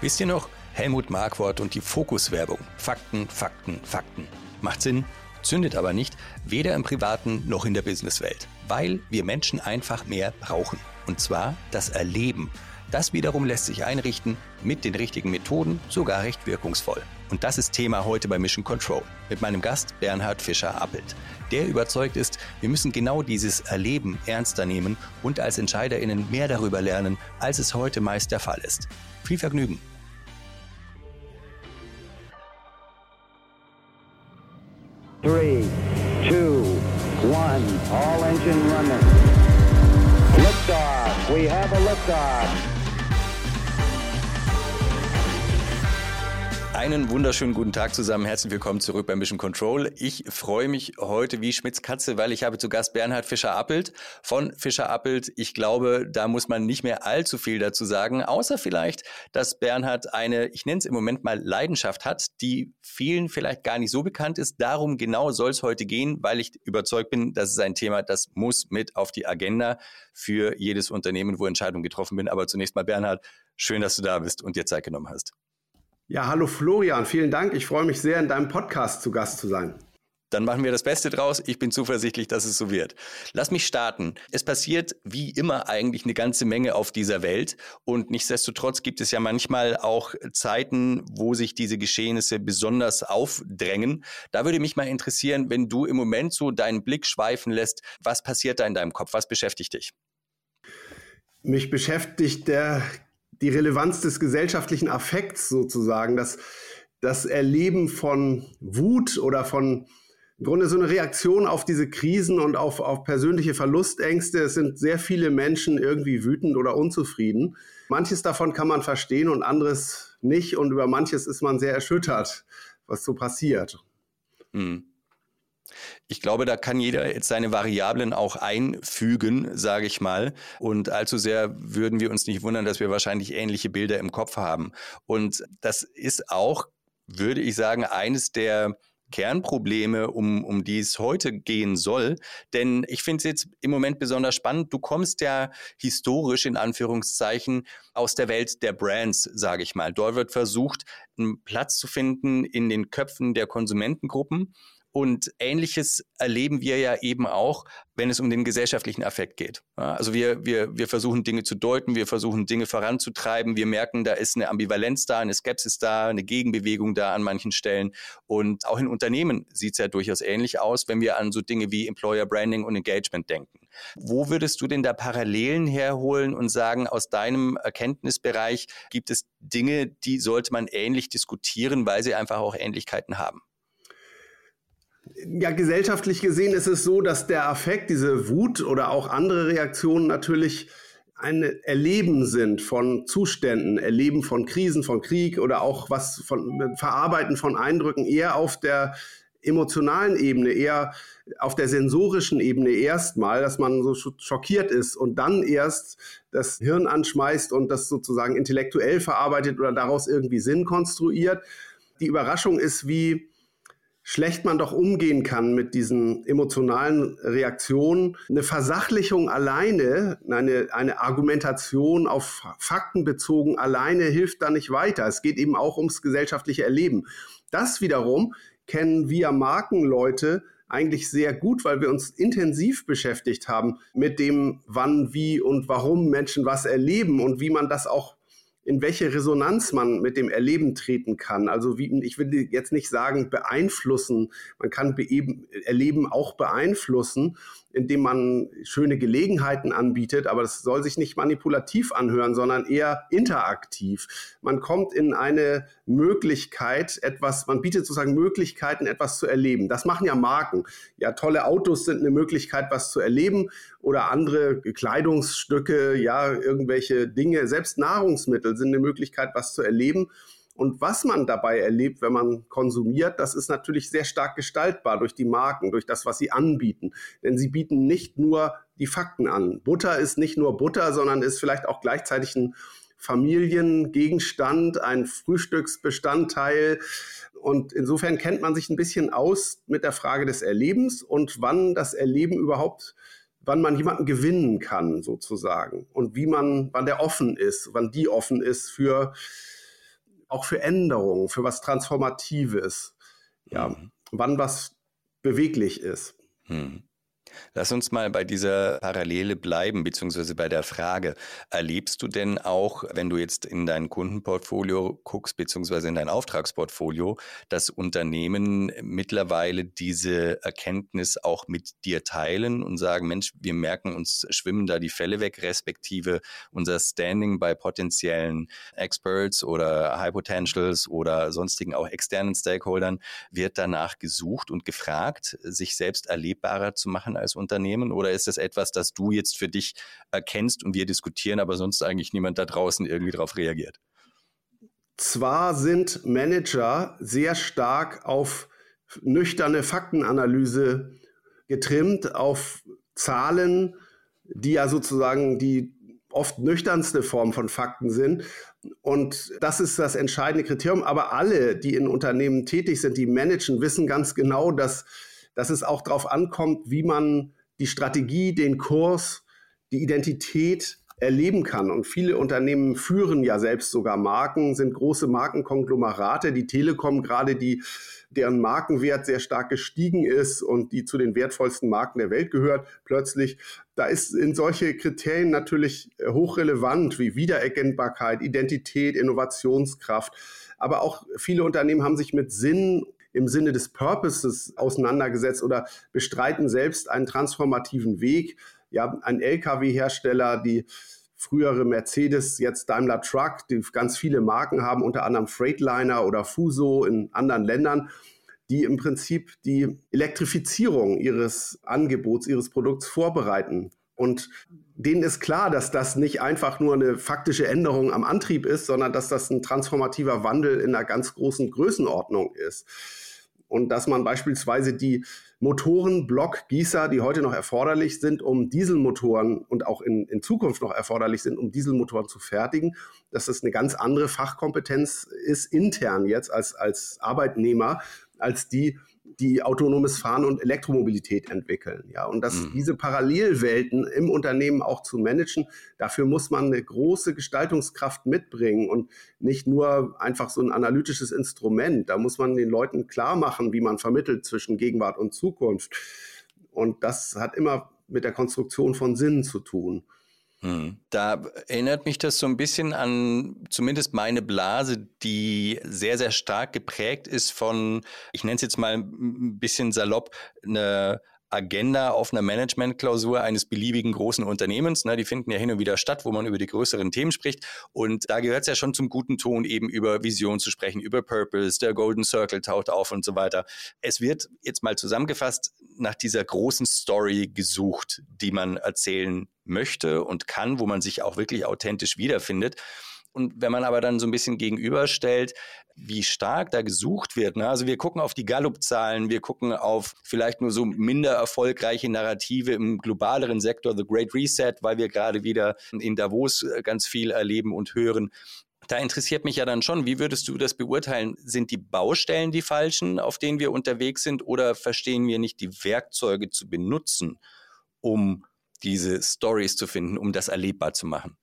Wisst ihr noch, Helmut Markwort und die Fokuswerbung? Fakten, Fakten, Fakten. Macht Sinn, zündet aber nicht, weder im privaten noch in der Businesswelt, weil wir Menschen einfach mehr brauchen. Und zwar das Erleben. Das wiederum lässt sich einrichten mit den richtigen Methoden, sogar recht wirkungsvoll. Und das ist Thema heute bei Mission Control mit meinem Gast Bernhard Fischer-Appelt, der überzeugt ist, wir müssen genau dieses Erleben ernster nehmen und als EntscheiderInnen mehr darüber lernen, als es heute meist der Fall ist. Viel Vergnügen! Three, two, one, all engine running. Liftoff, we have a liftoff. Einen wunderschönen guten Tag zusammen. Herzlich willkommen zurück bei Mission Control. Ich freue mich heute wie Schmitz Katze, weil ich habe zu Gast Bernhard Fischer-Appelt von Fischer-Appelt. Ich glaube, da muss man nicht mehr allzu viel dazu sagen, außer vielleicht, dass Bernhard eine, ich nenne es im Moment mal Leidenschaft hat, die vielen vielleicht gar nicht so bekannt ist. Darum genau soll es heute gehen, weil ich überzeugt bin, das ist ein Thema, das muss mit auf die Agenda für jedes Unternehmen, wo Entscheidungen getroffen bin. Aber zunächst mal Bernhard, schön, dass du da bist und dir Zeit genommen hast. Ja, hallo Florian, vielen Dank. Ich freue mich sehr, in deinem Podcast zu Gast zu sein. Dann machen wir das Beste draus. Ich bin zuversichtlich, dass es so wird. Lass mich starten. Es passiert wie immer eigentlich eine ganze Menge auf dieser Welt. Und nichtsdestotrotz gibt es ja manchmal auch Zeiten, wo sich diese Geschehnisse besonders aufdrängen. Da würde mich mal interessieren, wenn du im Moment so deinen Blick schweifen lässt, was passiert da in deinem Kopf? Was beschäftigt dich? Mich beschäftigt der die Relevanz des gesellschaftlichen Affekts sozusagen, das, das Erleben von Wut oder von im Grunde so eine Reaktion auf diese Krisen und auf, auf persönliche Verlustängste. Es sind sehr viele Menschen irgendwie wütend oder unzufrieden. Manches davon kann man verstehen und anderes nicht. Und über manches ist man sehr erschüttert, was so passiert. Hm. Ich glaube, da kann jeder jetzt seine Variablen auch einfügen, sage ich mal. Und allzu sehr würden wir uns nicht wundern, dass wir wahrscheinlich ähnliche Bilder im Kopf haben. Und das ist auch, würde ich sagen, eines der Kernprobleme, um, um die es heute gehen soll. Denn ich finde es jetzt im Moment besonders spannend. Du kommst ja historisch in Anführungszeichen aus der Welt der Brands, sage ich mal. Dort wird versucht, einen Platz zu finden in den Köpfen der Konsumentengruppen. Und ähnliches erleben wir ja eben auch, wenn es um den gesellschaftlichen Affekt geht. Also wir, wir, wir versuchen Dinge zu deuten, wir versuchen Dinge voranzutreiben, wir merken, da ist eine Ambivalenz da, eine Skepsis da, eine Gegenbewegung da an manchen Stellen. Und auch in Unternehmen sieht es ja durchaus ähnlich aus, wenn wir an so Dinge wie Employer Branding und Engagement denken. Wo würdest du denn da Parallelen herholen und sagen, aus deinem Erkenntnisbereich gibt es Dinge, die sollte man ähnlich diskutieren, weil sie einfach auch Ähnlichkeiten haben? Ja, gesellschaftlich gesehen ist es so, dass der Affekt, diese Wut oder auch andere Reaktionen natürlich ein Erleben sind von Zuständen, Erleben von Krisen, von Krieg oder auch was von Verarbeiten von Eindrücken eher auf der emotionalen Ebene, eher auf der sensorischen Ebene erstmal, dass man so schockiert ist und dann erst das Hirn anschmeißt und das sozusagen intellektuell verarbeitet oder daraus irgendwie Sinn konstruiert. Die Überraschung ist, wie schlecht man doch umgehen kann mit diesen emotionalen Reaktionen. Eine Versachlichung alleine, eine, eine Argumentation auf Fakten bezogen alleine hilft da nicht weiter. Es geht eben auch ums gesellschaftliche Erleben. Das wiederum kennen wir Markenleute eigentlich sehr gut, weil wir uns intensiv beschäftigt haben mit dem, wann, wie und warum Menschen was erleben und wie man das auch in welche Resonanz man mit dem Erleben treten kann. Also wie, ich will jetzt nicht sagen beeinflussen, man kann be Erleben auch beeinflussen, indem man schöne Gelegenheiten anbietet, aber das soll sich nicht manipulativ anhören, sondern eher interaktiv. Man kommt in eine Möglichkeit, etwas, man bietet sozusagen Möglichkeiten, etwas zu erleben. Das machen ja Marken. Ja, tolle Autos sind eine Möglichkeit, was zu erleben oder andere Kleidungsstücke, ja, irgendwelche Dinge, selbst Nahrungsmittel sind eine Möglichkeit, was zu erleben. Und was man dabei erlebt, wenn man konsumiert, das ist natürlich sehr stark gestaltbar durch die Marken, durch das, was sie anbieten. Denn sie bieten nicht nur die Fakten an. Butter ist nicht nur Butter, sondern ist vielleicht auch gleichzeitig ein Familiengegenstand, ein Frühstücksbestandteil. Und insofern kennt man sich ein bisschen aus mit der Frage des Erlebens und wann das Erleben überhaupt wann man jemanden gewinnen kann, sozusagen. Und wie man, wann der offen ist, wann die offen ist für auch für Änderungen, für was Transformatives. Ja, mhm. wann was beweglich ist. Mhm. Lass uns mal bei dieser Parallele bleiben, beziehungsweise bei der Frage, erlebst du denn auch, wenn du jetzt in dein Kundenportfolio guckst, beziehungsweise in dein Auftragsportfolio, dass Unternehmen mittlerweile diese Erkenntnis auch mit dir teilen und sagen, Mensch, wir merken uns, schwimmen da die Fälle weg, respektive unser Standing bei potenziellen Experts oder High Potentials oder sonstigen auch externen Stakeholdern wird danach gesucht und gefragt, sich selbst erlebbarer zu machen als Unternehmen? Oder ist das etwas, das du jetzt für dich erkennst und wir diskutieren, aber sonst eigentlich niemand da draußen irgendwie darauf reagiert? Zwar sind Manager sehr stark auf nüchterne Faktenanalyse getrimmt, auf Zahlen, die ja sozusagen die oft nüchternste Form von Fakten sind. Und das ist das entscheidende Kriterium. Aber alle, die in Unternehmen tätig sind, die managen, wissen ganz genau, dass dass es auch darauf ankommt, wie man die Strategie, den Kurs, die Identität erleben kann. Und viele Unternehmen führen ja selbst sogar Marken, sind große Markenkonglomerate. Die Telekom gerade, die deren Markenwert sehr stark gestiegen ist und die zu den wertvollsten Marken der Welt gehört, plötzlich. Da ist in solche Kriterien natürlich hochrelevant wie Wiedererkennbarkeit, Identität, Innovationskraft. Aber auch viele Unternehmen haben sich mit Sinn im Sinne des Purposes auseinandergesetzt oder bestreiten selbst einen transformativen Weg. Ja, ein Lkw-Hersteller, die frühere Mercedes, jetzt Daimler Truck, die ganz viele Marken haben, unter anderem Freightliner oder Fuso in anderen Ländern, die im Prinzip die Elektrifizierung ihres Angebots, ihres Produkts vorbereiten. Und denen ist klar, dass das nicht einfach nur eine faktische Änderung am Antrieb ist, sondern dass das ein transformativer Wandel in einer ganz großen Größenordnung ist und dass man beispielsweise die Motorenblockgießer, die heute noch erforderlich sind, um Dieselmotoren und auch in, in Zukunft noch erforderlich sind, um Dieselmotoren zu fertigen, dass das eine ganz andere Fachkompetenz ist intern jetzt als, als Arbeitnehmer, als die die autonomes Fahren und Elektromobilität entwickeln. Ja, und dass mhm. diese Parallelwelten im Unternehmen auch zu managen, dafür muss man eine große Gestaltungskraft mitbringen und nicht nur einfach so ein analytisches Instrument. Da muss man den Leuten klar machen, wie man vermittelt zwischen Gegenwart und Zukunft. Und das hat immer mit der Konstruktion von Sinnen zu tun. Hm. Da erinnert mich das so ein bisschen an zumindest meine Blase, die sehr, sehr stark geprägt ist von, ich nenne es jetzt mal ein bisschen salopp, eine Agenda auf einer Managementklausur eines beliebigen großen Unternehmens. Ne, die finden ja hin und wieder statt, wo man über die größeren Themen spricht. Und da gehört es ja schon zum guten Ton, eben über Vision zu sprechen, über Purpose, der Golden Circle taucht auf und so weiter. Es wird jetzt mal zusammengefasst nach dieser großen Story gesucht, die man erzählen möchte und kann, wo man sich auch wirklich authentisch wiederfindet. Und wenn man aber dann so ein bisschen gegenüberstellt, wie stark da gesucht wird, ne? also wir gucken auf die Gallup-Zahlen, wir gucken auf vielleicht nur so minder erfolgreiche Narrative im globaleren Sektor, The Great Reset, weil wir gerade wieder in Davos äh, ganz viel erleben und hören. Da interessiert mich ja dann schon, wie würdest du das beurteilen? Sind die Baustellen die falschen, auf denen wir unterwegs sind, oder verstehen wir nicht die Werkzeuge zu benutzen, um diese Stories zu finden, um das erlebbar zu machen?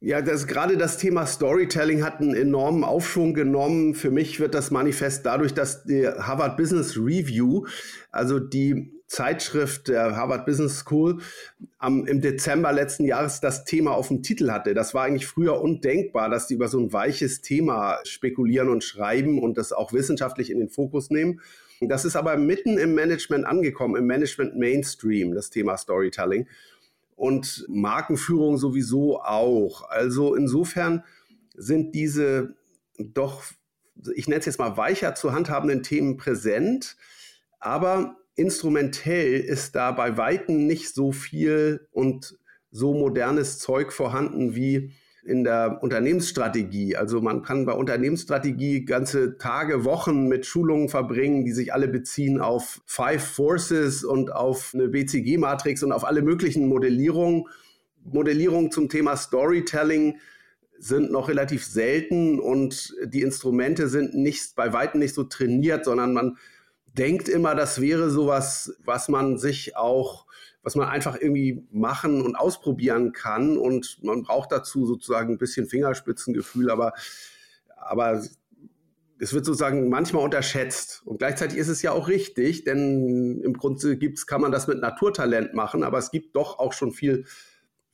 Ja, das, gerade das Thema Storytelling hat einen enormen Aufschwung genommen. Für mich wird das manifest dadurch, dass die Harvard Business Review, also die Zeitschrift der Harvard Business School, am, im Dezember letzten Jahres das Thema auf dem Titel hatte. Das war eigentlich früher undenkbar, dass die über so ein weiches Thema spekulieren und schreiben und das auch wissenschaftlich in den Fokus nehmen. Das ist aber mitten im Management angekommen, im Management Mainstream, das Thema Storytelling und Markenführung sowieso auch. Also insofern sind diese doch, ich nenne es jetzt mal weicher zu handhabenden Themen präsent, aber instrumentell ist da bei Weitem nicht so viel und so modernes Zeug vorhanden wie in der Unternehmensstrategie. Also man kann bei Unternehmensstrategie ganze Tage, Wochen mit Schulungen verbringen, die sich alle beziehen auf Five Forces und auf eine BCG-Matrix und auf alle möglichen Modellierungen. Modellierungen zum Thema Storytelling sind noch relativ selten und die Instrumente sind nicht bei weitem nicht so trainiert, sondern man denkt immer, das wäre sowas, was man sich auch was man einfach irgendwie machen und ausprobieren kann. Und man braucht dazu sozusagen ein bisschen Fingerspitzengefühl, aber aber es wird sozusagen manchmal unterschätzt. Und gleichzeitig ist es ja auch richtig, denn im Grunde gibt's, kann man das mit Naturtalent machen, aber es gibt doch auch schon viel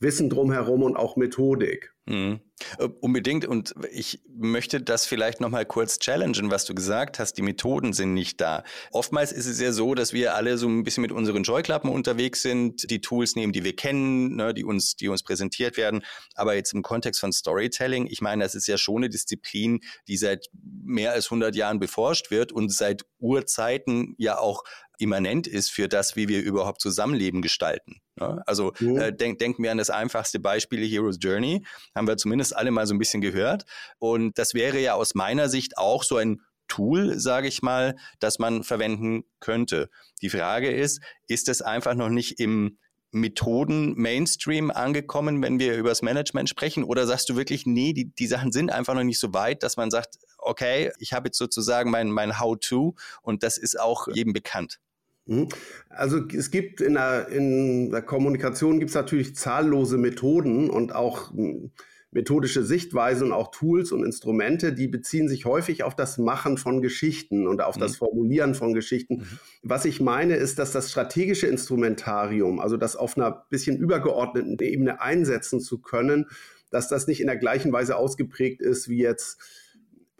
Wissen drumherum und auch Methodik. Mhm. Äh, unbedingt. Und ich möchte das vielleicht nochmal kurz challengen, was du gesagt hast. Die Methoden sind nicht da. Oftmals ist es ja so, dass wir alle so ein bisschen mit unseren Scheuklappen unterwegs sind, die Tools nehmen, die wir kennen, ne, die uns, die uns präsentiert werden. Aber jetzt im Kontext von Storytelling, ich meine, das ist ja schon eine Disziplin, die seit mehr als 100 Jahren beforscht wird und seit Urzeiten ja auch immanent ist für das, wie wir überhaupt Zusammenleben gestalten. Ne? Also mhm. äh, denk, denken wir an das einfachste Beispiel Hero's Journey, haben wir zumindest alle mal so ein bisschen gehört. Und das wäre ja aus meiner Sicht auch so ein Tool, sage ich mal, das man verwenden könnte. Die Frage ist, ist es einfach noch nicht im Methoden Mainstream angekommen, wenn wir über das Management sprechen? Oder sagst du wirklich, nee, die, die Sachen sind einfach noch nicht so weit, dass man sagt, okay, ich habe jetzt sozusagen mein, mein How-To und das ist auch jedem bekannt? Mhm. Also es gibt in der, in der Kommunikation gibt es natürlich zahllose Methoden und auch hm, methodische Sichtweisen und auch Tools und Instrumente, die beziehen sich häufig auf das Machen von Geschichten und auf mhm. das Formulieren von Geschichten. Mhm. Was ich meine, ist, dass das strategische Instrumentarium, also das auf einer bisschen übergeordneten Ebene einsetzen zu können, dass das nicht in der gleichen Weise ausgeprägt ist wie jetzt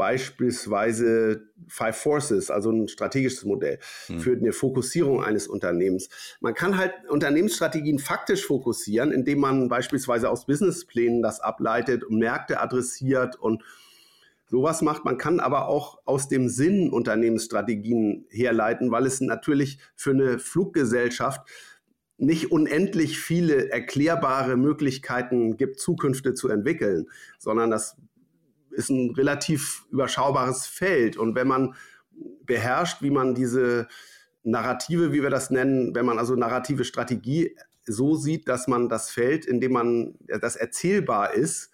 beispielsweise Five Forces, also ein strategisches Modell hm. für eine Fokussierung eines Unternehmens. Man kann halt Unternehmensstrategien faktisch fokussieren, indem man beispielsweise aus Businessplänen das ableitet und Märkte adressiert und sowas macht. Man kann aber auch aus dem Sinn Unternehmensstrategien herleiten, weil es natürlich für eine Fluggesellschaft nicht unendlich viele erklärbare Möglichkeiten gibt, Zukünfte zu entwickeln, sondern das ist ein relativ überschaubares Feld. Und wenn man beherrscht, wie man diese Narrative, wie wir das nennen, wenn man also narrative Strategie so sieht, dass man das Feld, in dem man das erzählbar ist,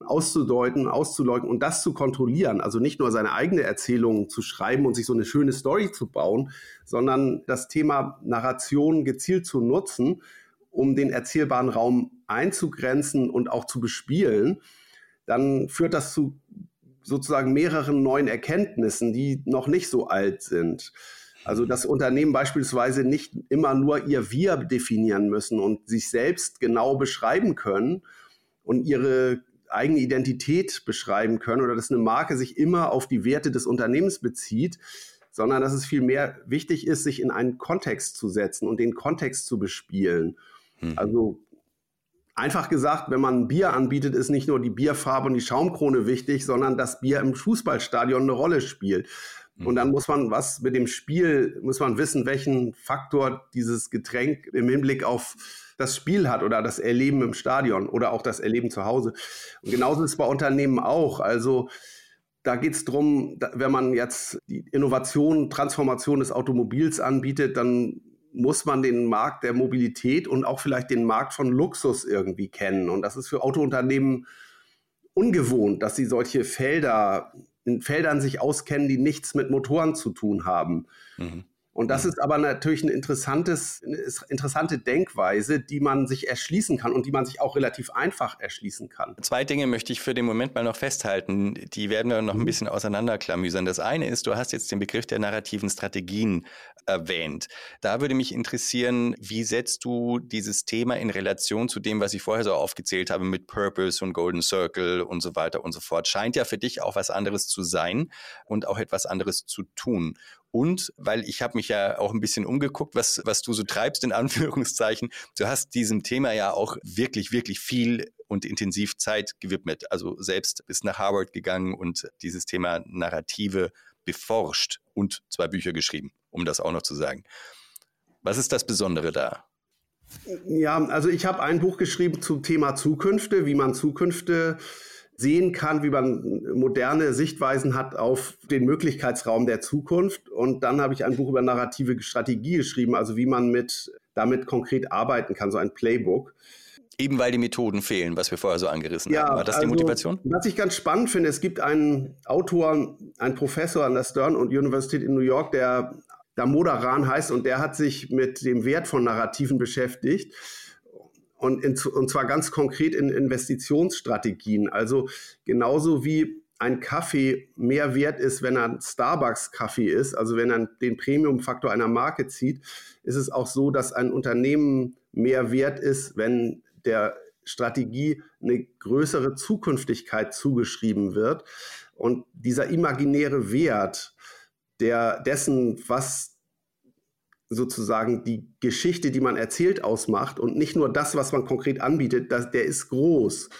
auszudeuten, auszuleugnen und das zu kontrollieren. Also nicht nur seine eigene Erzählung zu schreiben und sich so eine schöne Story zu bauen, sondern das Thema Narration gezielt zu nutzen, um den erzählbaren Raum einzugrenzen und auch zu bespielen dann führt das zu sozusagen mehreren neuen Erkenntnissen, die noch nicht so alt sind. Also dass Unternehmen beispielsweise nicht immer nur ihr Wir definieren müssen und sich selbst genau beschreiben können und ihre eigene Identität beschreiben können oder dass eine Marke sich immer auf die Werte des Unternehmens bezieht, sondern dass es vielmehr wichtig ist, sich in einen Kontext zu setzen und den Kontext zu bespielen. Mhm. Also Einfach gesagt, wenn man ein Bier anbietet, ist nicht nur die Bierfarbe und die Schaumkrone wichtig, sondern das Bier im Fußballstadion eine Rolle spielt. Und dann mhm. muss man was mit dem Spiel, muss man wissen, welchen Faktor dieses Getränk im Hinblick auf das Spiel hat oder das Erleben im Stadion oder auch das Erleben zu Hause. Und genauso ist es bei Unternehmen auch. Also da geht es darum, wenn man jetzt die Innovation, Transformation des Automobils anbietet, dann muss man den Markt der Mobilität und auch vielleicht den Markt von Luxus irgendwie kennen. Und das ist für Autounternehmen ungewohnt, dass sie solche Felder in Feldern sich auskennen, die nichts mit Motoren zu tun haben. Mhm. Und das ist aber natürlich ein interessantes, eine interessante Denkweise, die man sich erschließen kann und die man sich auch relativ einfach erschließen kann. Zwei Dinge möchte ich für den Moment mal noch festhalten. Die werden wir noch ein mhm. bisschen auseinanderklamüsern. Das eine ist, du hast jetzt den Begriff der narrativen Strategien erwähnt. Da würde mich interessieren, wie setzt du dieses Thema in Relation zu dem, was ich vorher so aufgezählt habe mit Purpose und Golden Circle und so weiter und so fort. Scheint ja für dich auch was anderes zu sein und auch etwas anderes zu tun. Und weil ich habe mich ja auch ein bisschen umgeguckt, was, was du so treibst, in Anführungszeichen. Du hast diesem Thema ja auch wirklich, wirklich viel und intensiv Zeit gewidmet. Also selbst bist nach Harvard gegangen und dieses Thema Narrative beforscht und zwei Bücher geschrieben, um das auch noch zu sagen. Was ist das Besondere da? Ja, also ich habe ein Buch geschrieben zum Thema Zukünfte, wie man Zukünfte sehen kann, wie man moderne Sichtweisen hat auf den Möglichkeitsraum der Zukunft. Und dann habe ich ein Buch über narrative Strategie geschrieben, also wie man mit, damit konkret arbeiten kann, so ein Playbook. Eben weil die Methoden fehlen, was wir vorher so angerissen ja, haben. War das also, die Motivation? Was ich ganz spannend finde, es gibt einen Autor, einen Professor an der Stern und Universität in New York, der Damodaran heißt und der hat sich mit dem Wert von Narrativen beschäftigt und, in, und zwar ganz konkret in Investitionsstrategien. Also genauso wie ein Kaffee mehr wert ist, wenn er ein Starbucks-Kaffee ist, also wenn er den Premium-Faktor einer Marke zieht, ist es auch so, dass ein Unternehmen mehr wert ist, wenn der Strategie eine größere Zukünftigkeit zugeschrieben wird. Und dieser imaginäre Wert der, dessen, was sozusagen die Geschichte, die man erzählt, ausmacht und nicht nur das, was man konkret anbietet, das, der ist groß.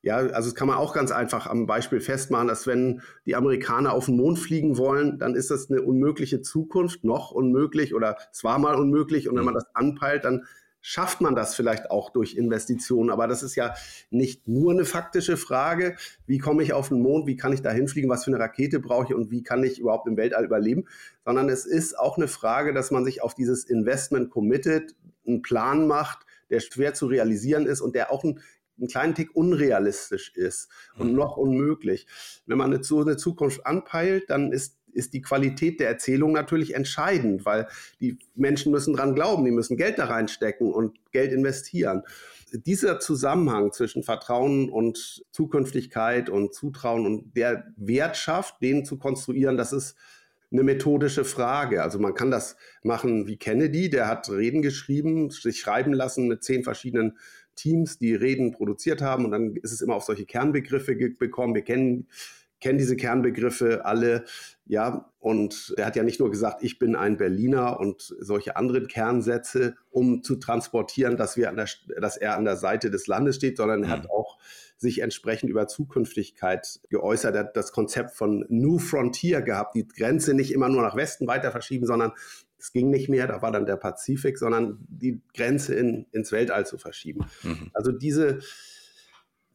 Ja, also das kann man auch ganz einfach am Beispiel festmachen, dass wenn die Amerikaner auf den Mond fliegen wollen, dann ist das eine unmögliche Zukunft, noch unmöglich oder es war mal unmöglich und wenn man mhm. das anpeilt, dann schafft man das vielleicht auch durch Investitionen. Aber das ist ja nicht nur eine faktische Frage, wie komme ich auf den Mond, wie kann ich da hinfliegen, was für eine Rakete brauche ich und wie kann ich überhaupt im Weltall überleben, sondern es ist auch eine Frage, dass man sich auf dieses Investment committet, einen Plan macht, der schwer zu realisieren ist und der auch ein einen kleinen Tick unrealistisch ist und mhm. noch unmöglich. Wenn man so eine Zukunft anpeilt, dann ist ist die Qualität der Erzählung natürlich entscheidend, weil die Menschen müssen dran glauben, die müssen Geld da reinstecken und Geld investieren. Dieser Zusammenhang zwischen Vertrauen und Zukünftigkeit und Zutrauen und der Wertschaft, den zu konstruieren, das ist eine methodische Frage. Also man kann das machen wie Kennedy, der hat Reden geschrieben, sich schreiben lassen mit zehn verschiedenen Teams, die Reden produziert haben und dann ist es immer auf solche Kernbegriffe gekommen. Wir kennen kennen diese Kernbegriffe alle, ja, und er hat ja nicht nur gesagt, ich bin ein Berliner und solche anderen Kernsätze, um zu transportieren, dass wir an der, dass er an der Seite des Landes steht, sondern er hat mhm. auch sich entsprechend über Zukünftigkeit geäußert. Er hat das Konzept von New Frontier gehabt, die Grenze nicht immer nur nach Westen weiter verschieben, sondern es ging nicht mehr, da war dann der Pazifik, sondern die Grenze in, ins Weltall zu verschieben. Mhm. Also diese,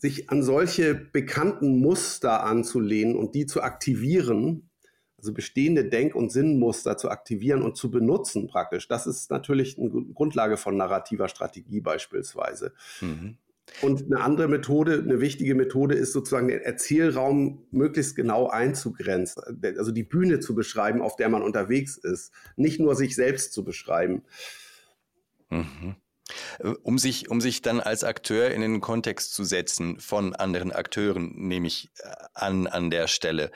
sich an solche bekannten Muster anzulehnen und die zu aktivieren, also bestehende Denk- und Sinnmuster zu aktivieren und zu benutzen praktisch, das ist natürlich eine Grundlage von narrativer Strategie beispielsweise. Mhm. Und eine andere Methode, eine wichtige Methode ist sozusagen den Erzählraum möglichst genau einzugrenzen, also die Bühne zu beschreiben, auf der man unterwegs ist, nicht nur sich selbst zu beschreiben. Mhm. Um sich, um sich dann als Akteur in den Kontext zu setzen von anderen Akteuren, nehme ich äh, an, an der Stelle.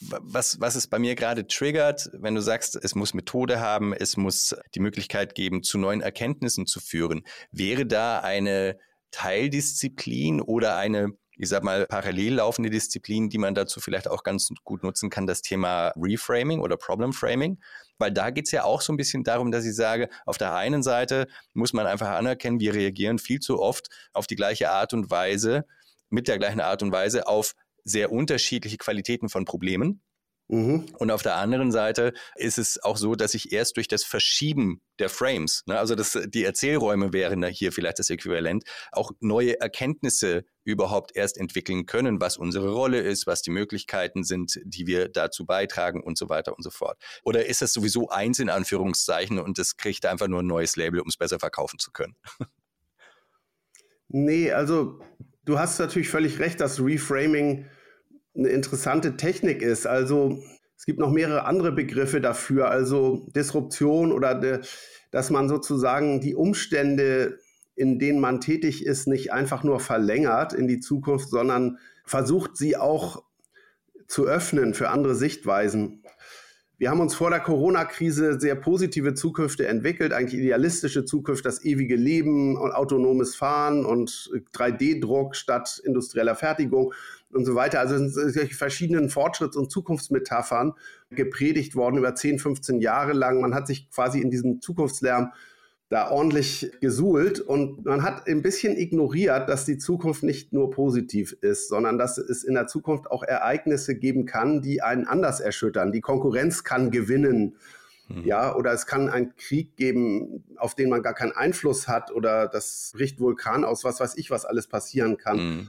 Was, was es bei mir gerade triggert, wenn du sagst, es muss Methode haben, es muss die Möglichkeit geben, zu neuen Erkenntnissen zu führen, wäre da eine Teildisziplin oder eine, ich sag mal, parallel laufende Disziplin, die man dazu vielleicht auch ganz gut nutzen kann, das Thema Reframing oder Problem Framing. Weil da geht es ja auch so ein bisschen darum, dass ich sage, auf der einen Seite muss man einfach anerkennen, wir reagieren viel zu oft auf die gleiche Art und Weise, mit der gleichen Art und Weise auf sehr unterschiedliche Qualitäten von Problemen. Mhm. Und auf der anderen Seite ist es auch so, dass ich erst durch das Verschieben der Frames, ne, also das, die Erzählräume wären da hier vielleicht das Äquivalent, auch neue Erkenntnisse überhaupt erst entwickeln können, was unsere Rolle ist, was die Möglichkeiten sind, die wir dazu beitragen und so weiter und so fort. Oder ist das sowieso eins in Anführungszeichen und das kriegt einfach nur ein neues Label, um es besser verkaufen zu können? Nee, also du hast natürlich völlig recht, dass Reframing eine interessante Technik ist. Also es gibt noch mehrere andere Begriffe dafür, also Disruption oder de, dass man sozusagen die Umstände, in denen man tätig ist, nicht einfach nur verlängert in die Zukunft, sondern versucht sie auch zu öffnen für andere Sichtweisen. Wir haben uns vor der Corona-Krise sehr positive Zukünfte entwickelt, eigentlich idealistische Zukunft, das ewige Leben und autonomes Fahren und 3D-Druck statt industrieller Fertigung und so weiter. Also sind solche verschiedenen Fortschritts- und Zukunftsmetaphern gepredigt worden über 10, 15 Jahre lang. Man hat sich quasi in diesem Zukunftslärm da ordentlich gesuhlt und man hat ein bisschen ignoriert, dass die Zukunft nicht nur positiv ist, sondern dass es in der Zukunft auch Ereignisse geben kann, die einen anders erschüttern. Die Konkurrenz kann gewinnen. Hm. Ja, oder es kann einen Krieg geben, auf den man gar keinen Einfluss hat, oder das bricht Vulkan aus, was weiß ich, was alles passieren kann. Hm.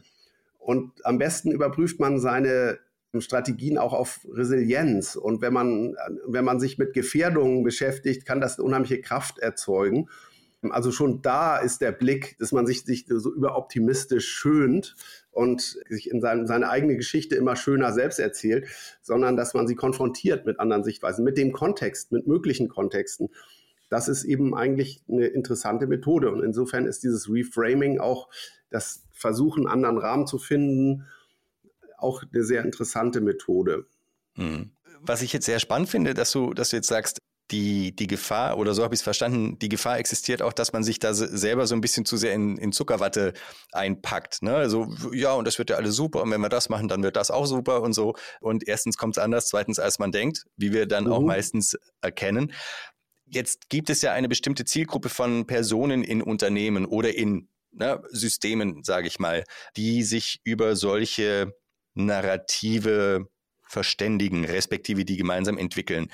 Und am besten überprüft man seine Strategien auch auf Resilienz. Und wenn man, wenn man sich mit Gefährdungen beschäftigt, kann das eine unheimliche Kraft erzeugen. Also schon da ist der Blick, dass man sich, sich so überoptimistisch schönt und sich in sein, seine eigene Geschichte immer schöner selbst erzählt, sondern dass man sie konfrontiert mit anderen Sichtweisen, mit dem Kontext, mit möglichen Kontexten. Das ist eben eigentlich eine interessante Methode. Und insofern ist dieses Reframing auch das Versuchen, anderen Rahmen zu finden, auch eine sehr interessante Methode. Mhm. Was ich jetzt sehr spannend finde, dass du, dass du jetzt sagst, die, die Gefahr, oder so habe ich es verstanden, die Gefahr existiert auch, dass man sich da selber so ein bisschen zu sehr in, in Zuckerwatte einpackt. Ne? Also, ja, und das wird ja alles super. Und wenn wir das machen, dann wird das auch super und so. Und erstens kommt es anders, zweitens, als man denkt, wie wir dann mhm. auch meistens erkennen. Jetzt gibt es ja eine bestimmte Zielgruppe von Personen in Unternehmen oder in ne, Systemen, sage ich mal, die sich über solche Narrative verständigen, respektive die gemeinsam entwickeln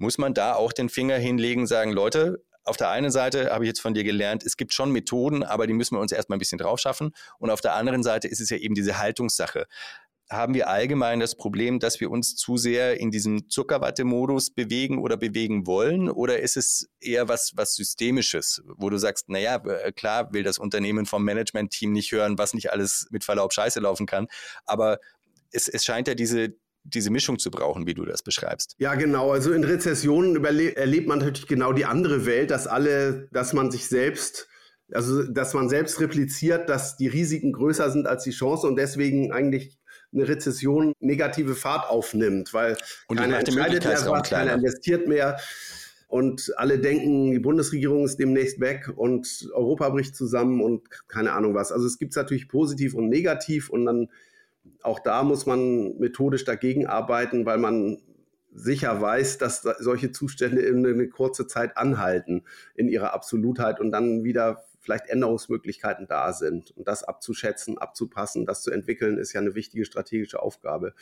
muss man da auch den Finger hinlegen, sagen, Leute, auf der einen Seite habe ich jetzt von dir gelernt, es gibt schon Methoden, aber die müssen wir uns erstmal ein bisschen drauf schaffen. Und auf der anderen Seite ist es ja eben diese Haltungssache. Haben wir allgemein das Problem, dass wir uns zu sehr in diesem Zuckerwatte-Modus bewegen oder bewegen wollen? Oder ist es eher was, was Systemisches, wo du sagst, naja, äh, klar will das Unternehmen vom Management-Team nicht hören, was nicht alles mit Verlaub scheiße laufen kann. Aber es, es scheint ja diese, diese Mischung zu brauchen, wie du das beschreibst. Ja, genau. Also in Rezessionen erlebt man natürlich genau die andere Welt, dass alle, dass man sich selbst, also dass man selbst repliziert, dass die Risiken größer sind als die Chancen und deswegen eigentlich eine Rezession negative Fahrt aufnimmt, weil und keiner entscheidet mehr was, keiner investiert mehr und alle denken, die Bundesregierung ist demnächst weg und Europa bricht zusammen und keine Ahnung was. Also es gibt es natürlich positiv und negativ und dann auch da muss man methodisch dagegen arbeiten, weil man sicher weiß, dass solche Zustände in eine kurze Zeit anhalten in ihrer Absolutheit und dann wieder vielleicht Änderungsmöglichkeiten da sind. Und das abzuschätzen, abzupassen, das zu entwickeln, ist ja eine wichtige strategische Aufgabe.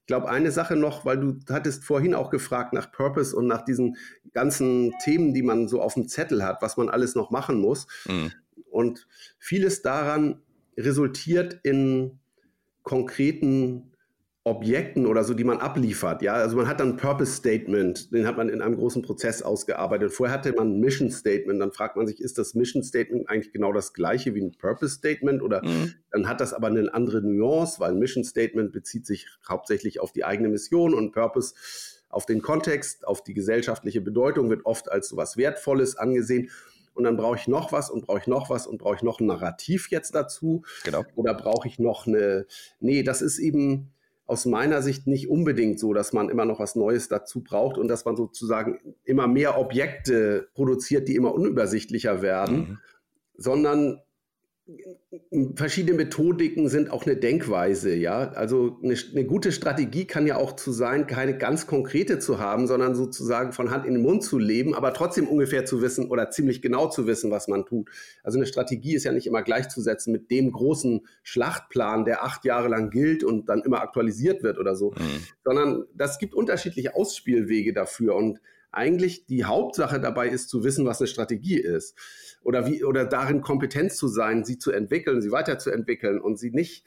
Ich glaube, eine Sache noch, weil du hattest vorhin auch gefragt nach Purpose und nach diesen ganzen Themen, die man so auf dem Zettel hat, was man alles noch machen muss. Mhm. Und vieles daran resultiert in konkreten Objekten oder so, die man abliefert. Ja, also man hat dann ein Purpose Statement, den hat man in einem großen Prozess ausgearbeitet. Vorher hatte man ein Mission Statement. Dann fragt man sich, ist das Mission Statement eigentlich genau das gleiche wie ein Purpose Statement oder mhm. dann hat das aber eine andere Nuance, weil ein Mission Statement bezieht sich hauptsächlich auf die eigene Mission und Purpose auf den Kontext, auf die gesellschaftliche Bedeutung wird oft als so was Wertvolles angesehen und dann brauche ich noch was und brauche ich noch was und brauche ich noch ein Narrativ jetzt dazu. Genau. Oder brauche ich noch eine, nee, das ist eben aus meiner Sicht nicht unbedingt so, dass man immer noch was Neues dazu braucht und dass man sozusagen immer mehr Objekte produziert, die immer unübersichtlicher werden, mhm. sondern verschiedene Methodiken sind auch eine Denkweise, ja. Also eine, eine, gute Strategie kann ja auch zu sein, keine ganz konkrete zu haben, sondern sozusagen von Hand in den Mund zu leben, aber trotzdem ungefähr zu wissen oder ziemlich genau zu wissen, was man tut. Also eine Strategie ist ja nicht immer gleichzusetzen mit dem großen Schlachtplan, der acht Jahre lang gilt und dann immer aktualisiert wird oder so, mhm. sondern das gibt unterschiedliche Ausspielwege dafür und eigentlich die Hauptsache dabei ist zu wissen, was eine Strategie ist oder wie oder darin kompetent zu sein, sie zu entwickeln, sie weiterzuentwickeln und sie nicht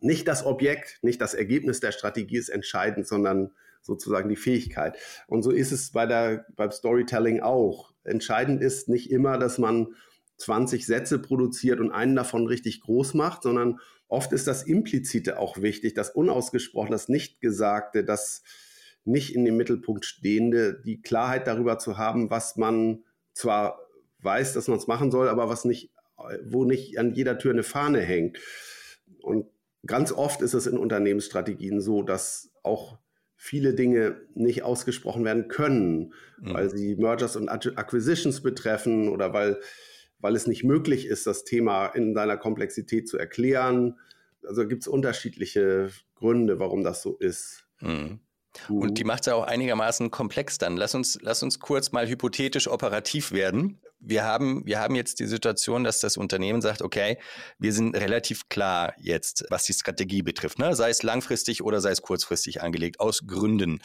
nicht das Objekt, nicht das Ergebnis der Strategie ist entscheidend, sondern sozusagen die Fähigkeit. Und so ist es bei der, beim Storytelling auch. Entscheidend ist nicht immer, dass man 20 Sätze produziert und einen davon richtig groß macht, sondern oft ist das Implizite auch wichtig, das Unausgesprochene, das Nichtgesagte, das nicht in dem Mittelpunkt Stehende, die Klarheit darüber zu haben, was man zwar weiß, dass man es machen soll, aber was nicht, wo nicht an jeder Tür eine Fahne hängt. Und ganz oft ist es in Unternehmensstrategien so, dass auch viele Dinge nicht ausgesprochen werden können, mhm. weil sie Mergers und Acquisitions betreffen oder weil, weil es nicht möglich ist, das Thema in seiner Komplexität zu erklären. Also gibt es unterschiedliche Gründe, warum das so ist. Mhm. Und die macht es ja auch einigermaßen komplex dann. Lass uns, lass uns kurz mal hypothetisch operativ werden wir haben, wir haben jetzt die Situation, dass das Unternehmen sagt, okay, wir sind relativ klar jetzt, was die Strategie betrifft, ne? sei es langfristig oder sei es kurzfristig angelegt, aus Gründen.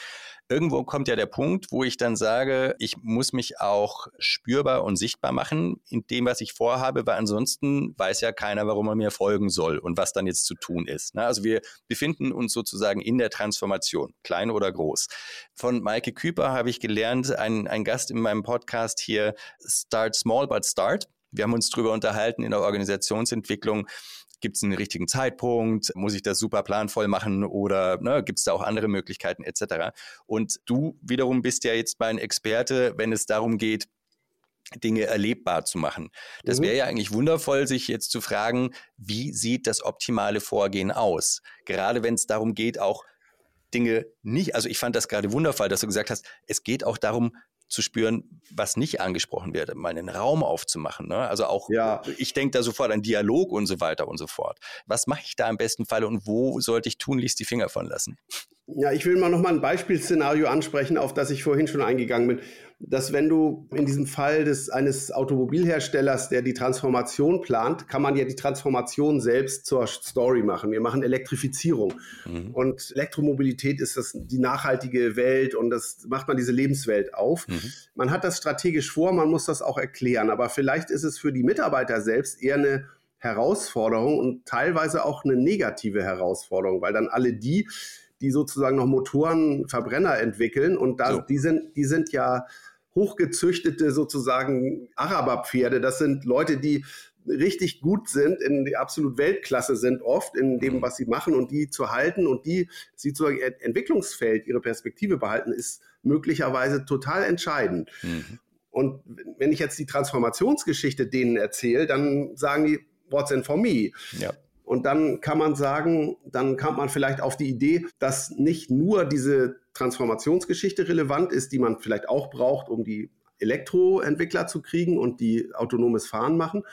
Irgendwo kommt ja der Punkt, wo ich dann sage, ich muss mich auch spürbar und sichtbar machen in dem, was ich vorhabe, weil ansonsten weiß ja keiner, warum er mir folgen soll und was dann jetzt zu tun ist. Ne? Also wir befinden uns sozusagen in der Transformation, klein oder groß. Von Maike Küper habe ich gelernt, ein, ein Gast in meinem Podcast hier, Start Small but Start. Wir haben uns darüber unterhalten in der Organisationsentwicklung, Gibt es einen richtigen Zeitpunkt? Muss ich das super planvoll machen oder ne, gibt es da auch andere Möglichkeiten etc.? Und du wiederum bist ja jetzt mein Experte, wenn es darum geht, Dinge erlebbar zu machen. Das wäre mhm. ja eigentlich wundervoll, sich jetzt zu fragen, wie sieht das optimale Vorgehen aus? Gerade wenn es darum geht, auch Dinge nicht, also ich fand das gerade wundervoll, dass du gesagt hast, es geht auch darum, zu spüren, was nicht angesprochen wird, mal einen Raum aufzumachen. Ne? Also auch, ja. ich denke da sofort an Dialog und so weiter und so fort. Was mache ich da im besten Fall und wo sollte ich tunlichst die Finger von lassen? Ja, ich will mal noch mal ein Beispielszenario ansprechen, auf das ich vorhin schon eingegangen bin. Dass wenn du in diesem Fall des, eines Automobilherstellers, der die Transformation plant, kann man ja die Transformation selbst zur Story machen. Wir machen Elektrifizierung. Mhm. Und Elektromobilität ist das, die nachhaltige Welt und das macht man diese Lebenswelt auf. Mhm. Man hat das strategisch vor, man muss das auch erklären. Aber vielleicht ist es für die Mitarbeiter selbst eher eine Herausforderung und teilweise auch eine negative Herausforderung, weil dann alle die, die sozusagen noch Motoren, Verbrenner entwickeln. Und da, so. die, sind, die sind ja hochgezüchtete sozusagen Araberpferde. Das sind Leute, die richtig gut sind, in die absolut Weltklasse sind oft in dem, mhm. was sie machen und die zu halten und die sie sozusagen Entwicklungsfeld, ihre Perspektive behalten, ist möglicherweise total entscheidend. Mhm. Und wenn ich jetzt die Transformationsgeschichte denen erzähle, dann sagen die, what's in for me? Ja. Und dann kann man sagen, dann kommt man vielleicht auf die Idee, dass nicht nur diese Transformationsgeschichte relevant ist, die man vielleicht auch braucht, um die Elektroentwickler zu kriegen und die autonomes Fahren machen.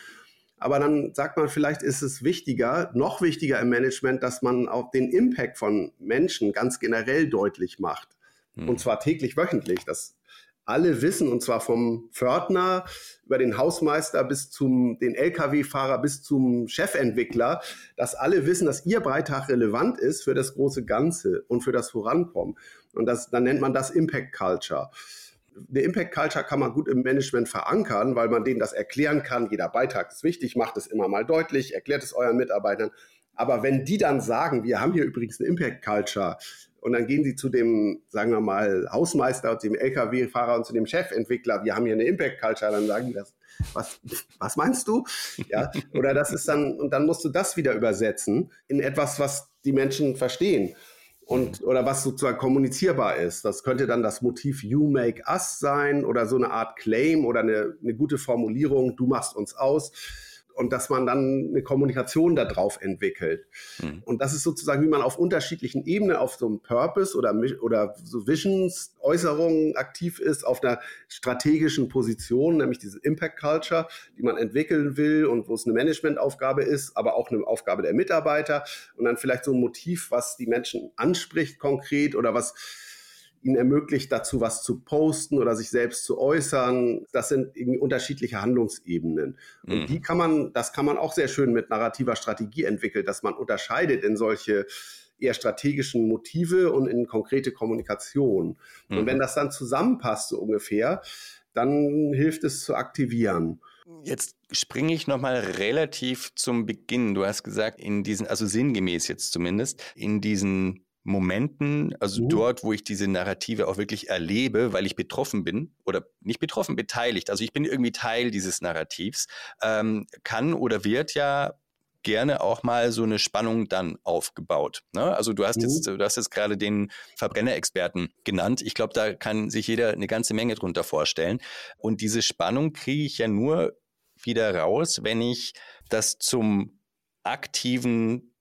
Aber dann sagt man, vielleicht ist es wichtiger, noch wichtiger im Management, dass man auch den Impact von Menschen ganz generell deutlich macht. Hm. Und zwar täglich, wöchentlich. Das alle wissen, und zwar vom Pförtner über den Hausmeister bis zum den Lkw-Fahrer bis zum Chefentwickler, dass alle wissen, dass ihr Beitrag relevant ist für das große Ganze und für das Vorankommen. Und das, dann nennt man das Impact Culture. Eine Impact Culture kann man gut im Management verankern, weil man denen das erklären kann. Jeder Beitrag ist wichtig, macht es immer mal deutlich, erklärt es euren Mitarbeitern. Aber wenn die dann sagen, wir haben hier übrigens eine Impact Culture, und dann gehen sie zu dem, sagen wir mal, Hausmeister, zu dem LKW-Fahrer und zu dem Chefentwickler. Wir haben hier eine Impact Culture. Dann sagen die das. Was, was meinst du? Ja, oder das ist dann, und dann musst du das wieder übersetzen in etwas, was die Menschen verstehen und oder was sozusagen kommunizierbar ist. Das könnte dann das Motiv You make us sein oder so eine Art Claim oder eine, eine gute Formulierung, du machst uns aus und dass man dann eine Kommunikation darauf entwickelt. Mhm. Und das ist sozusagen, wie man auf unterschiedlichen Ebenen auf so einem Purpose oder, oder so Visions, Äußerungen aktiv ist, auf einer strategischen Position, nämlich diese Impact Culture, die man entwickeln will und wo es eine Managementaufgabe ist, aber auch eine Aufgabe der Mitarbeiter und dann vielleicht so ein Motiv, was die Menschen anspricht konkret oder was ihnen ermöglicht, dazu was zu posten oder sich selbst zu äußern. Das sind irgendwie unterschiedliche Handlungsebenen. Und mhm. die kann man, das kann man auch sehr schön mit narrativer Strategie entwickeln, dass man unterscheidet in solche eher strategischen Motive und in konkrete Kommunikation. Mhm. Und wenn das dann zusammenpasst, so ungefähr, dann hilft es zu aktivieren. Jetzt springe ich nochmal relativ zum Beginn. Du hast gesagt, in diesen, also sinngemäß jetzt zumindest, in diesen Momenten, also mhm. dort, wo ich diese Narrative auch wirklich erlebe, weil ich betroffen bin oder nicht betroffen, beteiligt. Also ich bin irgendwie Teil dieses Narrativs, ähm, kann oder wird ja gerne auch mal so eine Spannung dann aufgebaut. Ne? Also du hast mhm. jetzt, du hast jetzt gerade den Verbrennerexperten genannt. Ich glaube, da kann sich jeder eine ganze Menge drunter vorstellen. Und diese Spannung kriege ich ja nur wieder raus, wenn ich das zum aktiven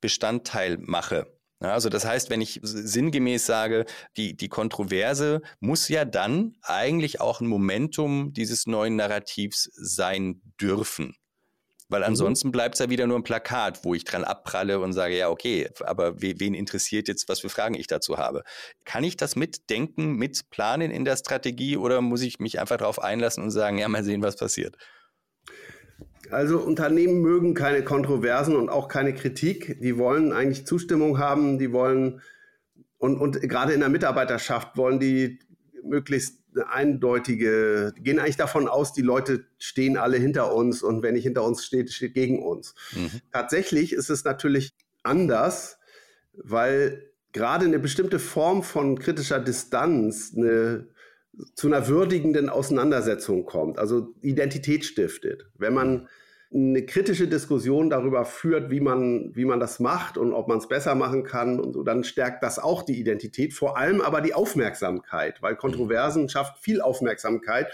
Bestandteil mache. Ja, also das heißt, wenn ich sinngemäß sage, die, die Kontroverse muss ja dann eigentlich auch ein Momentum dieses neuen Narrativs sein dürfen. Weil mhm. ansonsten bleibt es ja wieder nur ein Plakat, wo ich dran abpralle und sage, ja, okay, aber wen interessiert jetzt, was für Fragen ich dazu habe? Kann ich das mitdenken, mitplanen in der Strategie oder muss ich mich einfach darauf einlassen und sagen, ja, mal sehen, was passiert? Also Unternehmen mögen keine Kontroversen und auch keine Kritik. Die wollen eigentlich Zustimmung haben, die wollen und, und gerade in der Mitarbeiterschaft wollen die möglichst eindeutige, gehen eigentlich davon aus, die Leute stehen alle hinter uns und wenn nicht hinter uns steht, steht gegen uns. Mhm. Tatsächlich ist es natürlich anders, weil gerade eine bestimmte Form von kritischer Distanz eine, zu einer würdigenden Auseinandersetzung kommt, also Identität stiftet. Wenn man eine kritische Diskussion darüber führt, wie man, wie man das macht und ob man es besser machen kann und so, dann stärkt das auch die Identität, vor allem aber die Aufmerksamkeit, weil Kontroversen schafft viel Aufmerksamkeit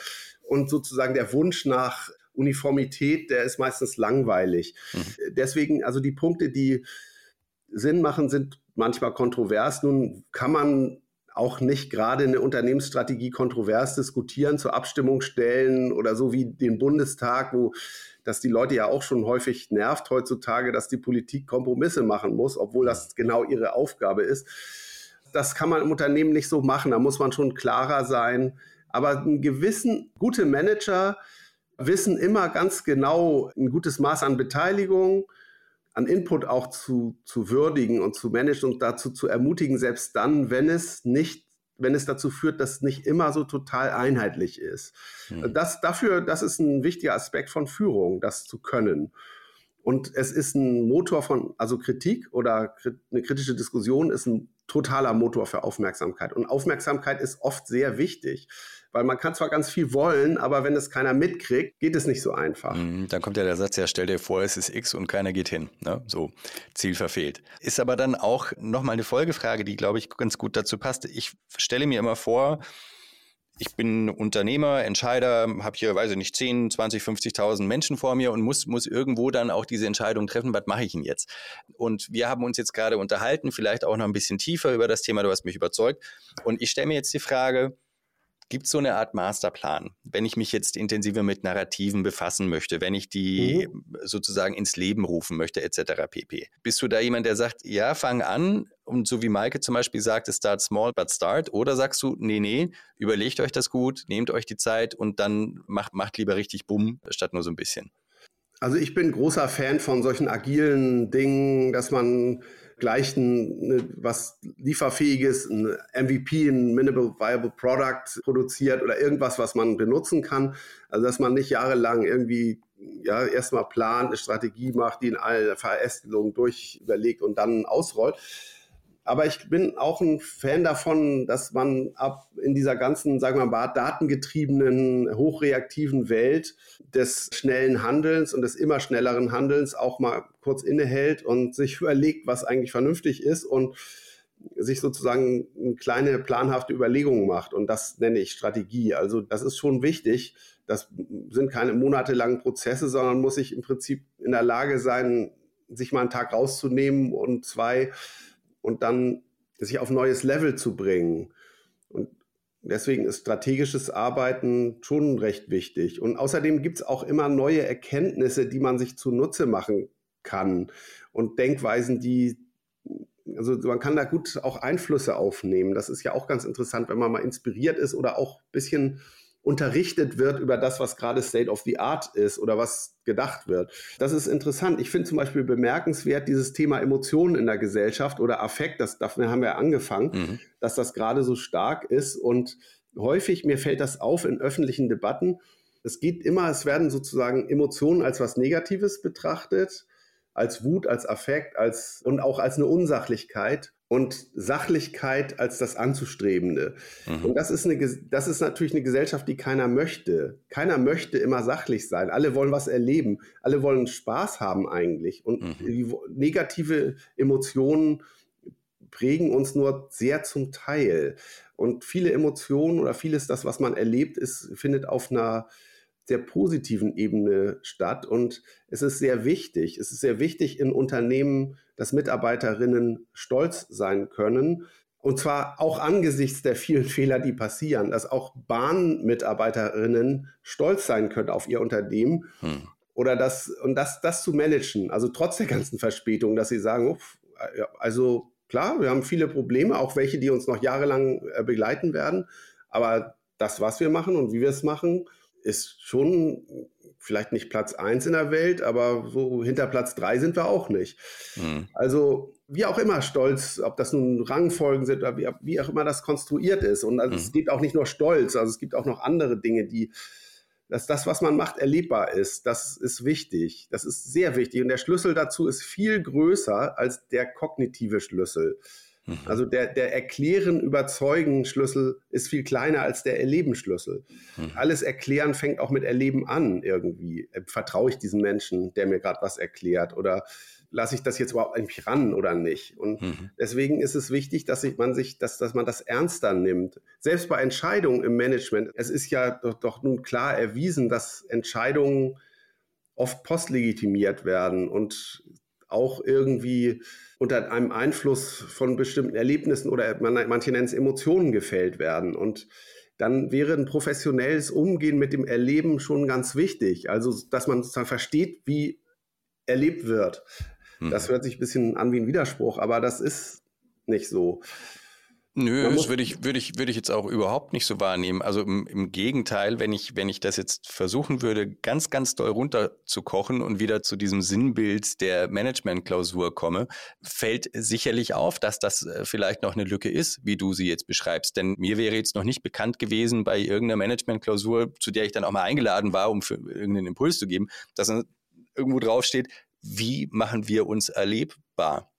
und sozusagen der Wunsch nach Uniformität, der ist meistens langweilig. Mhm. Deswegen, also die Punkte, die Sinn machen, sind manchmal kontrovers. Nun kann man auch nicht gerade eine Unternehmensstrategie kontrovers diskutieren, zur Abstimmung stellen oder so wie den Bundestag, wo das die Leute ja auch schon häufig nervt heutzutage, dass die Politik Kompromisse machen muss, obwohl das genau ihre Aufgabe ist. Das kann man im Unternehmen nicht so machen, da muss man schon klarer sein. Aber einen gewissen, gute Manager wissen immer ganz genau ein gutes Maß an Beteiligung, an Input auch zu, zu würdigen und zu managen und dazu zu ermutigen, selbst dann, wenn es nicht, wenn es dazu führt, dass es nicht immer so total einheitlich ist. Mhm. Das dafür, das ist ein wichtiger Aspekt von Führung, das zu können. Und es ist ein Motor von, also Kritik oder eine kritische Diskussion ist ein totaler Motor für Aufmerksamkeit. Und Aufmerksamkeit ist oft sehr wichtig. Weil man kann zwar ganz viel wollen, aber wenn es keiner mitkriegt, geht es nicht so einfach. Mhm, dann kommt ja der Satz, ja, stell dir vor, es ist X und keiner geht hin. Ne? So, Ziel verfehlt. Ist aber dann auch nochmal eine Folgefrage, die, glaube ich, ganz gut dazu passt. Ich stelle mir immer vor, ich bin Unternehmer, Entscheider, habe hier, weiß ich nicht, 10, 20, 50.000 Menschen vor mir und muss, muss irgendwo dann auch diese Entscheidung treffen, was mache ich denn jetzt? Und wir haben uns jetzt gerade unterhalten, vielleicht auch noch ein bisschen tiefer über das Thema, du hast mich überzeugt. Und ich stelle mir jetzt die Frage, Gibt es so eine Art Masterplan, wenn ich mich jetzt intensiver mit Narrativen befassen möchte, wenn ich die mhm. sozusagen ins Leben rufen möchte, etc. pp. Bist du da jemand, der sagt, ja, fang an und so wie Maike zum Beispiel sagt, start small but start, oder sagst du, nee, nee, überlegt euch das gut, nehmt euch die Zeit und dann macht, macht lieber richtig Bumm, statt nur so ein bisschen? Also ich bin großer Fan von solchen agilen Dingen, dass man gleich ein, ne, was lieferfähiges, ein MVP, ein Minimal Viable Product produziert oder irgendwas, was man benutzen kann. Also dass man nicht jahrelang irgendwie ja erstmal plant, eine Strategie macht, die in allen Verästelungen durch überlegt und dann ausrollt. Aber ich bin auch ein Fan davon, dass man ab in dieser ganzen, sagen wir mal, datengetriebenen, hochreaktiven Welt des schnellen Handelns und des immer schnelleren Handelns auch mal kurz innehält und sich überlegt, was eigentlich vernünftig ist und sich sozusagen eine kleine planhafte Überlegung macht. Und das nenne ich Strategie. Also das ist schon wichtig. Das sind keine monatelangen Prozesse, sondern muss sich im Prinzip in der Lage sein, sich mal einen Tag rauszunehmen und zwei und dann sich auf neues Level zu bringen. Und deswegen ist strategisches Arbeiten schon recht wichtig. Und außerdem gibt es auch immer neue Erkenntnisse, die man sich zunutze machen kann und Denkweisen, die also man kann da gut auch Einflüsse aufnehmen. Das ist ja auch ganz interessant, wenn man mal inspiriert ist oder auch ein bisschen unterrichtet wird über das, was gerade State of the Art ist oder was gedacht wird. Das ist interessant. Ich finde zum Beispiel bemerkenswert dieses Thema Emotionen in der Gesellschaft oder Affekt, das, dafür haben wir angefangen, mhm. dass das gerade so stark ist und häufig, mir fällt das auf in öffentlichen Debatten, es geht immer, es werden sozusagen Emotionen als was Negatives betrachtet, als Wut, als Affekt, als und auch als eine Unsachlichkeit und Sachlichkeit als das Anzustrebende. Mhm. Und das ist, eine, das ist natürlich eine Gesellschaft, die keiner möchte. Keiner möchte immer sachlich sein. Alle wollen was erleben. Alle wollen Spaß haben eigentlich. Und mhm. negative Emotionen prägen uns nur sehr zum Teil. Und viele Emotionen oder vieles das, was man erlebt, ist, findet auf einer sehr positiven Ebene statt. Und es ist sehr wichtig, es ist sehr wichtig in Unternehmen, dass Mitarbeiterinnen stolz sein können. Und zwar auch angesichts der vielen Fehler, die passieren, dass auch Bahnmitarbeiterinnen stolz sein können auf ihr Unternehmen. Hm. Oder das, und das, das zu managen, also trotz der ganzen Verspätung, dass sie sagen, uff, also klar, wir haben viele Probleme, auch welche, die uns noch jahrelang äh, begleiten werden. Aber das, was wir machen und wie wir es machen, ist schon vielleicht nicht Platz eins in der Welt, aber so hinter Platz drei sind wir auch nicht. Mhm. Also wie auch immer stolz, ob das nun Rangfolgen sind oder wie, wie auch immer das konstruiert ist. Und also mhm. es gibt auch nicht nur Stolz, also es gibt auch noch andere Dinge, die, dass das, was man macht, erlebbar ist. Das ist wichtig. Das ist sehr wichtig. Und der Schlüssel dazu ist viel größer als der kognitive Schlüssel. Mhm. Also der, der Erklären, Überzeugen Schlüssel ist viel kleiner als der Erleben Schlüssel. Mhm. Alles Erklären fängt auch mit Erleben an irgendwie. Äh, vertraue ich diesem Menschen, der mir gerade was erklärt? Oder lasse ich das jetzt überhaupt eigentlich ran oder nicht? Und mhm. deswegen ist es wichtig, dass sich, man sich, dass, dass man das ernster nimmt. Selbst bei Entscheidungen im Management, es ist ja doch, doch nun klar erwiesen, dass Entscheidungen oft postlegitimiert werden und auch irgendwie unter einem Einfluss von bestimmten Erlebnissen oder man, manche nennen es Emotionen gefällt werden. Und dann wäre ein professionelles Umgehen mit dem Erleben schon ganz wichtig. Also, dass man sozusagen versteht, wie erlebt wird. Hm. Das hört sich ein bisschen an wie ein Widerspruch, aber das ist nicht so. Nö, das würde ich, würde ich, würde ich jetzt auch überhaupt nicht so wahrnehmen. Also im, im Gegenteil, wenn ich, wenn ich das jetzt versuchen würde, ganz, ganz doll runterzukochen und wieder zu diesem Sinnbild der Management-Klausur komme, fällt sicherlich auf, dass das äh, vielleicht noch eine Lücke ist, wie du sie jetzt beschreibst. Denn mir wäre jetzt noch nicht bekannt gewesen bei irgendeiner Management-Klausur, zu der ich dann auch mal eingeladen war, um für irgendeinen Impuls zu geben, dass irgendwo draufsteht, wie machen wir uns erlebbar?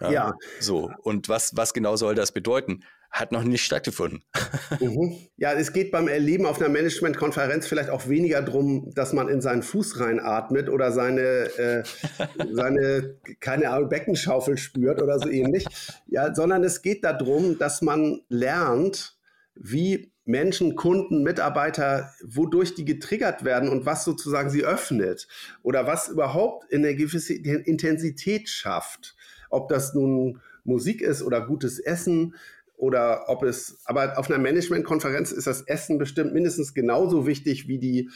Ja. ja. So. Und was, was genau soll das bedeuten? Hat noch nicht stattgefunden. Mhm. Ja, es geht beim Erleben auf einer Managementkonferenz vielleicht auch weniger darum, dass man in seinen Fuß reinatmet oder seine, äh, seine keine Ahnung, Beckenschaufel spürt oder so ähnlich. Ja, sondern es geht darum, dass man lernt, wie Menschen, Kunden, Mitarbeiter, wodurch die getriggert werden und was sozusagen sie öffnet oder was überhaupt eine gewisse Intensität schafft ob das nun Musik ist oder gutes Essen oder ob es, aber auf einer Managementkonferenz ist das Essen bestimmt mindestens genauso wichtig wie die,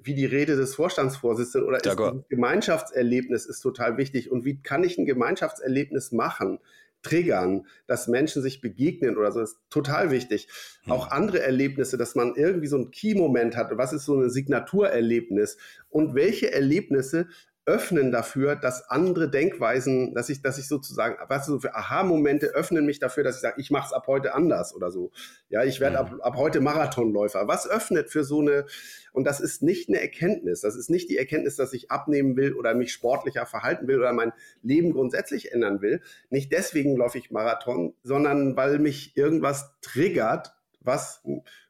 wie die Rede des Vorstandsvorsitzenden oder ist ein Gemeinschaftserlebnis ist total wichtig. Und wie kann ich ein Gemeinschaftserlebnis machen? triggern, dass Menschen sich begegnen oder so, ist total wichtig. Hm. Auch andere Erlebnisse, dass man irgendwie so einen Key-Moment hat. Was ist so ein Signaturerlebnis? Und welche Erlebnisse öffnen dafür, dass andere Denkweisen, dass ich, dass ich sozusagen, was so für Aha-Momente öffnen mich dafür, dass ich sage, ich mache es ab heute anders oder so. Ja, ich werde ab, ab heute Marathonläufer. Was öffnet für so eine, und das ist nicht eine Erkenntnis, das ist nicht die Erkenntnis, dass ich abnehmen will oder mich sportlicher verhalten will oder mein Leben grundsätzlich ändern will. Nicht deswegen läufe ich Marathon, sondern weil mich irgendwas triggert, was,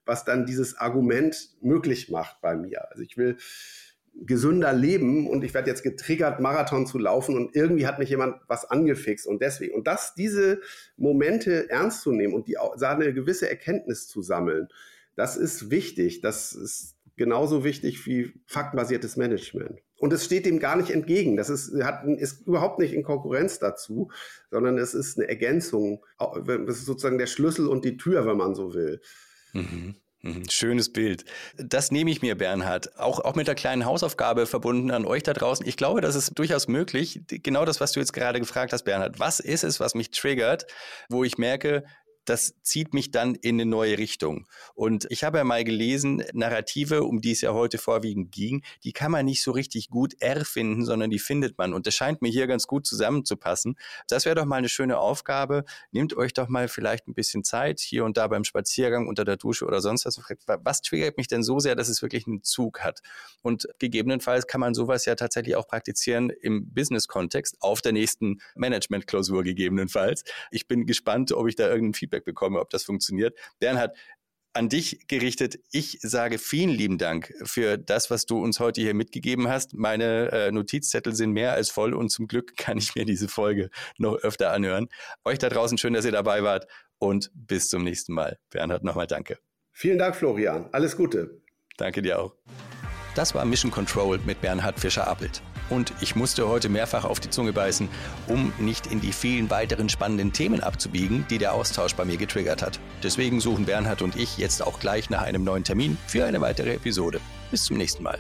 was dann dieses Argument möglich macht bei mir. Also ich will, gesünder leben und ich werde jetzt getriggert, Marathon zu laufen und irgendwie hat mich jemand was angefixt und deswegen. Und das, diese Momente ernst zu nehmen und die eine gewisse Erkenntnis zu sammeln, das ist wichtig. Das ist genauso wichtig wie faktenbasiertes Management. Und es steht dem gar nicht entgegen. Das ist, hat, ist überhaupt nicht in Konkurrenz dazu, sondern es ist eine Ergänzung. Das ist sozusagen der Schlüssel und die Tür, wenn man so will. Mhm. Schönes Bild. Das nehme ich mir, Bernhard. Auch, auch mit der kleinen Hausaufgabe verbunden an euch da draußen. Ich glaube, das ist durchaus möglich. Genau das, was du jetzt gerade gefragt hast, Bernhard. Was ist es, was mich triggert, wo ich merke, das zieht mich dann in eine neue Richtung. Und ich habe ja mal gelesen, Narrative, um die es ja heute vorwiegend ging, die kann man nicht so richtig gut erfinden, sondern die findet man. Und das scheint mir hier ganz gut zusammenzupassen. Das wäre doch mal eine schöne Aufgabe. Nehmt euch doch mal vielleicht ein bisschen Zeit, hier und da beim Spaziergang, unter der Dusche oder sonst was. Was triggert mich denn so sehr, dass es wirklich einen Zug hat? Und gegebenenfalls kann man sowas ja tatsächlich auch praktizieren im Business-Kontext auf der nächsten Management-Klausur gegebenenfalls. Ich bin gespannt, ob ich da irgendein Feedback Feedback bekomme, ob das funktioniert. Bernhard, an dich gerichtet. Ich sage vielen lieben Dank für das, was du uns heute hier mitgegeben hast. Meine äh, Notizzettel sind mehr als voll und zum Glück kann ich mir diese Folge noch öfter anhören. Euch da draußen schön, dass ihr dabei wart und bis zum nächsten Mal. Bernhard, nochmal danke. Vielen Dank, Florian. Alles Gute. Danke dir auch. Das war Mission Control mit Bernhard Fischer-Appelt. Und ich musste heute mehrfach auf die Zunge beißen, um nicht in die vielen weiteren spannenden Themen abzubiegen, die der Austausch bei mir getriggert hat. Deswegen suchen Bernhard und ich jetzt auch gleich nach einem neuen Termin für eine weitere Episode. Bis zum nächsten Mal.